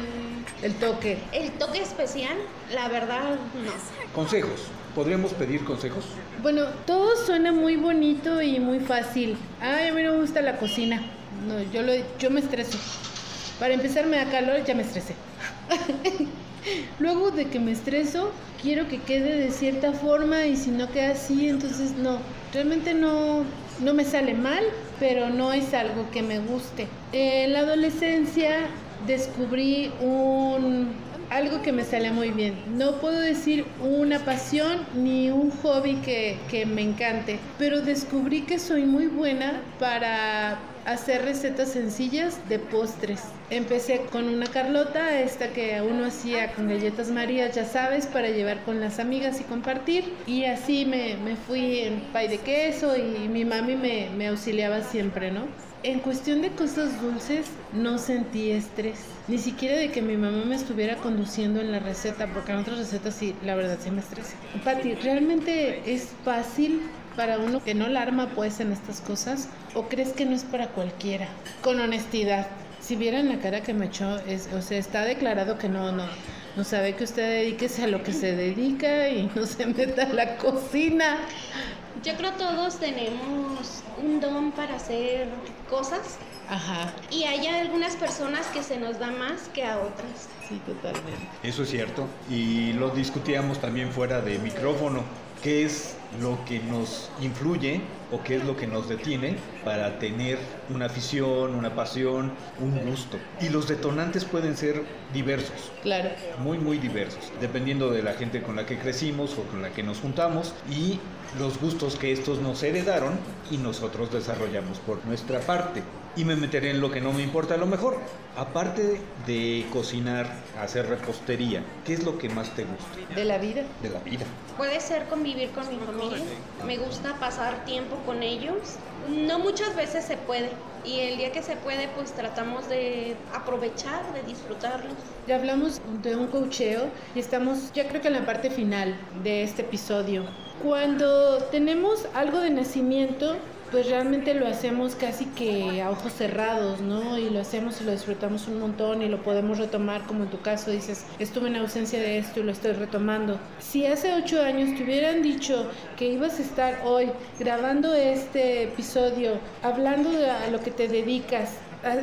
El toque. El toque especial, la verdad no. Consejos. ¿Podríamos pedir consejos? Bueno, todo suena muy bonito y muy fácil. Ay, a mí no me gusta la cocina. No, yo, lo, yo me estreso. Para empezar me da calor, ya me estresé. Luego de que me estreso, quiero que quede de cierta forma y si no queda así, entonces no. Realmente no, no me sale mal, pero no es algo que me guste. En la adolescencia descubrí un, algo que me sale muy bien. No puedo decir una pasión ni un hobby que, que me encante, pero descubrí que soy muy buena para hacer recetas sencillas de postres. Empecé con una Carlota, esta que uno hacía con galletas Marías, ya sabes, para llevar con las amigas y compartir. Y así me, me fui en pay de queso y mi mami me, me auxiliaba siempre, ¿no? En cuestión de cosas dulces, no sentí estrés. Ni siquiera de que mi mamá me estuviera conduciendo en la receta, porque en otras recetas sí, la verdad sí me estresa. Pati, ¿realmente es fácil para uno que no la arma pues en estas cosas? ¿O crees que no es para cualquiera? Con honestidad. Si vieran la cara que me echó, es, o sea, está declarado que no, no, no sabe que usted dedíquese a lo que se dedica y no se meta a la cocina. Yo creo todos tenemos un don para hacer cosas. Ajá. Y hay algunas personas que se nos da más que a otras. Sí, totalmente. Eso es cierto. Y lo discutíamos también fuera de micrófono. ¿Qué es lo que nos influye o qué es lo que nos detiene para tener una afición, una pasión, un gusto. Y los detonantes pueden ser diversos. Claro. Muy, muy diversos, dependiendo de la gente con la que crecimos o con la que nos juntamos y los gustos que estos nos heredaron y nosotros desarrollamos por nuestra parte. Y me meteré en lo que no me importa a lo mejor. Aparte de cocinar, hacer repostería, ¿qué es lo que más te gusta? De la vida. De la vida. Puede ser convivir con mi familia. Me gusta pasar tiempo con ellos. No muchas veces se puede. Y el día que se puede, pues tratamos de aprovechar, de disfrutarlos. Ya hablamos de un cocheo y estamos, ya creo que en la parte final de este episodio. Cuando tenemos algo de nacimiento, pues realmente lo hacemos casi que a ojos cerrados, ¿no? Y lo hacemos y lo disfrutamos un montón y lo podemos retomar, como en tu caso dices, estuve en ausencia de esto y lo estoy retomando. Si hace ocho años te hubieran dicho que ibas a estar hoy grabando este episodio, hablando de a lo que te dedicas,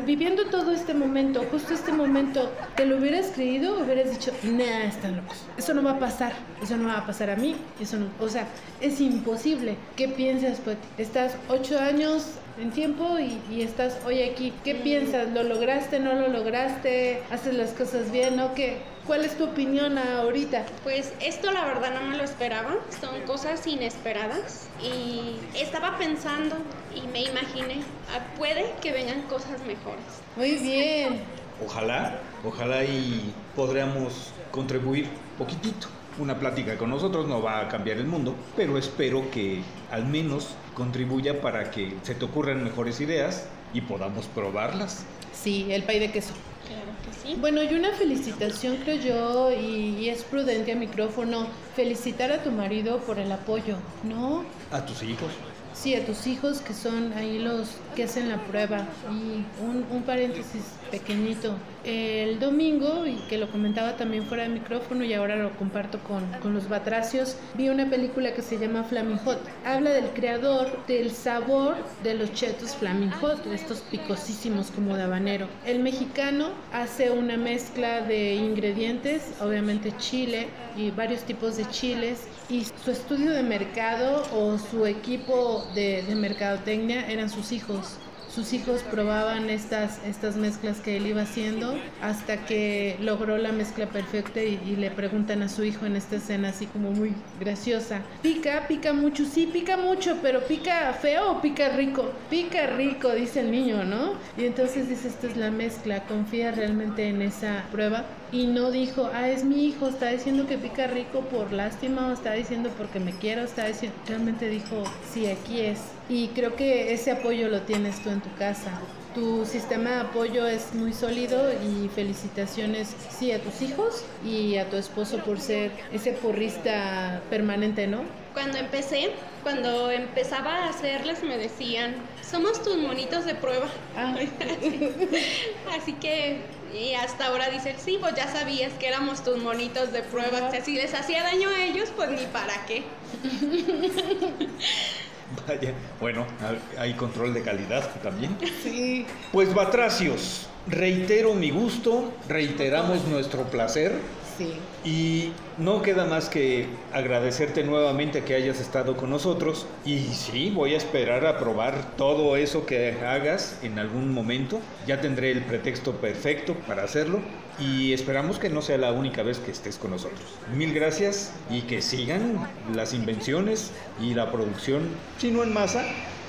viviendo todo este momento, justo este momento, ¿te lo hubieras creído hubieras dicho, nah, están locos? Eso no va a pasar, eso no va a pasar a mí, eso no, o sea, es imposible. ¿Qué piensas, pues? Estás ocho años en tiempo y, y, estás hoy aquí. ¿Qué piensas? ¿Lo lograste? ¿No lo lograste? ¿Haces las cosas bien? ¿No? ¿Qué? ¿Cuál es tu opinión ahorita? Pues esto la verdad no me lo esperaba, son cosas inesperadas y estaba pensando y me imaginé, ah, puede que vengan cosas mejores. Muy bien. Ojalá, ojalá y podríamos contribuir poquitito. Una plática con nosotros no va a cambiar el mundo, pero espero que al menos contribuya para que se te ocurran mejores ideas y podamos probarlas. Sí, el pay de queso. Claro que sí. Bueno, y una felicitación creo yo, y, y, es prudente a micrófono, felicitar a tu marido por el apoyo, ¿no? A tus hijos. Sí, a tus hijos que son ahí los que hacen la prueba. Y un, un paréntesis pequeñito. El domingo, y que lo comentaba también fuera de micrófono y ahora lo comparto con, con los batracios, vi una película que se llama Flaming Hot. Habla del creador del sabor de los chetos Flaming Hot, estos picosísimos como de habanero. El mexicano hace una mezcla de ingredientes, obviamente chile y varios tipos de chiles, y su estudio de mercado o su equipo de, de mercadotecnia eran sus hijos. Sus hijos probaban estas, estas mezclas que él iba haciendo hasta que logró la mezcla perfecta y, y, le preguntan a su hijo en esta escena así como muy graciosa, pica, pica mucho, sí, pica mucho, pero pica feo o pica rico, pica rico, dice el niño, ¿no? Y entonces dice, esta es la mezcla, confía realmente en esa prueba y no dijo, ah, es mi hijo, está diciendo que pica rico por lástima o está diciendo porque me quiero, está diciendo, realmente dijo, sí, aquí es. Y creo que ese apoyo lo tienes tú en tu casa. Tu sistema de apoyo es muy sólido y felicitaciones, sí, a tus hijos y a tu esposo por ser ese porrista permanente, ¿no? Cuando empecé, cuando empezaba a hacerles me decían, somos tus monitos de prueba. Ah. Así que y hasta ahora dicen, sí, pues ya sabías que éramos tus monitos de prueba. O sea, si les hacía daño a ellos, pues ni para qué. Vaya, bueno, hay control de calidad también. Sí. Pues Batracios, reitero mi gusto, reiteramos nuestro placer. Sí. Y no queda más que agradecerte nuevamente que hayas estado con nosotros. Y sí, voy a esperar a probar todo eso que hagas en algún momento. Ya tendré el pretexto perfecto para hacerlo. Y esperamos que no sea la única vez que estés con nosotros. Mil gracias y que sigan las invenciones y la producción, si no en masa,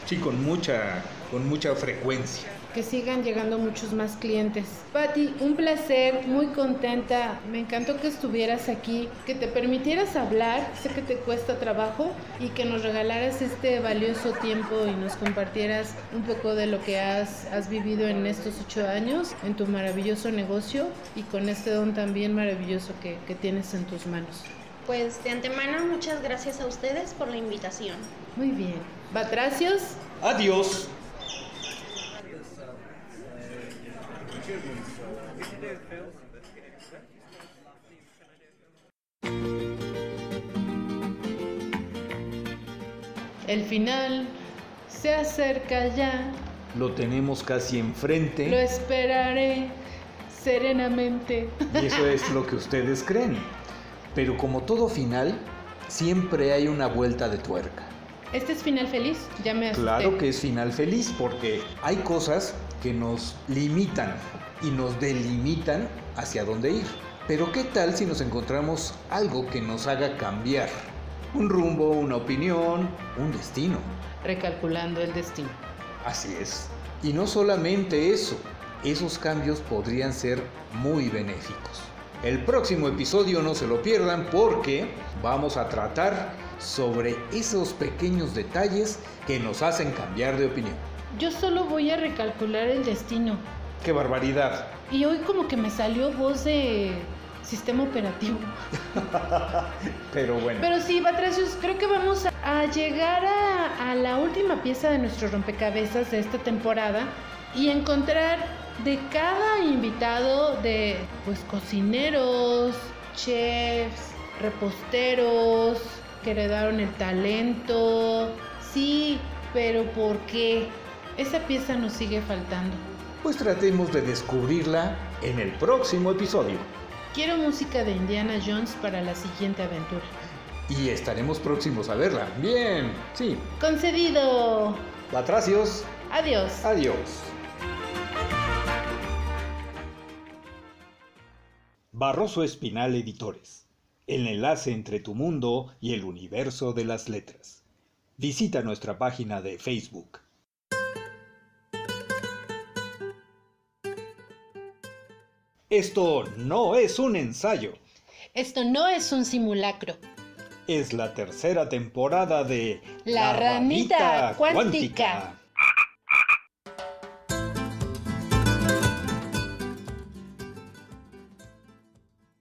sí con mucha, con mucha frecuencia. Que sigan llegando muchos más clientes. Patti, un placer, muy contenta. Me encantó que estuvieras aquí, que te permitieras hablar. Sé que te cuesta trabajo y que nos regalaras este valioso tiempo y nos compartieras un poco de lo que has, has vivido en estos ocho años, en tu maravilloso negocio y con este don también maravilloso que, que tienes en tus manos. Pues de antemano, muchas gracias a ustedes por la invitación. Muy bien. Batracios. Adiós. El final se acerca ya. Lo tenemos casi enfrente. Lo esperaré serenamente. Y eso es lo que ustedes creen. Pero como todo final, siempre hay una vuelta de tuerca. ¿Este es final feliz? Ya me asusté. Claro que es final feliz porque hay cosas que nos limitan y nos delimitan hacia dónde ir. Pero ¿qué tal si nos encontramos algo que nos haga cambiar? Un rumbo, una opinión, un destino. Recalculando el destino. Así es. Y no solamente eso, esos cambios podrían ser muy benéficos. El próximo episodio no se lo pierdan porque vamos a tratar sobre esos pequeños detalles que nos hacen cambiar de opinión. Yo solo voy a recalcular el destino. ¡Qué barbaridad! Y hoy como que me salió voz de sistema operativo. Pero bueno. Pero sí, Batracios, creo que vamos a llegar a, a la última pieza de nuestro rompecabezas de esta temporada y encontrar de cada invitado de pues cocineros, chefs, reposteros que heredaron el talento. Sí, pero ¿por qué? Esa pieza nos sigue faltando. Pues tratemos de descubrirla en el próximo episodio. Quiero música de Indiana Jones para la siguiente aventura. Y estaremos próximos a verla. Bien, sí. Concedido. Batracios, Adiós. adiós. Barroso Espinal Editores. El enlace entre tu mundo y el universo de las letras. Visita nuestra página de Facebook. Esto no es un ensayo, Esto no es un simulacro. es la tercera temporada de La ranita cuántica.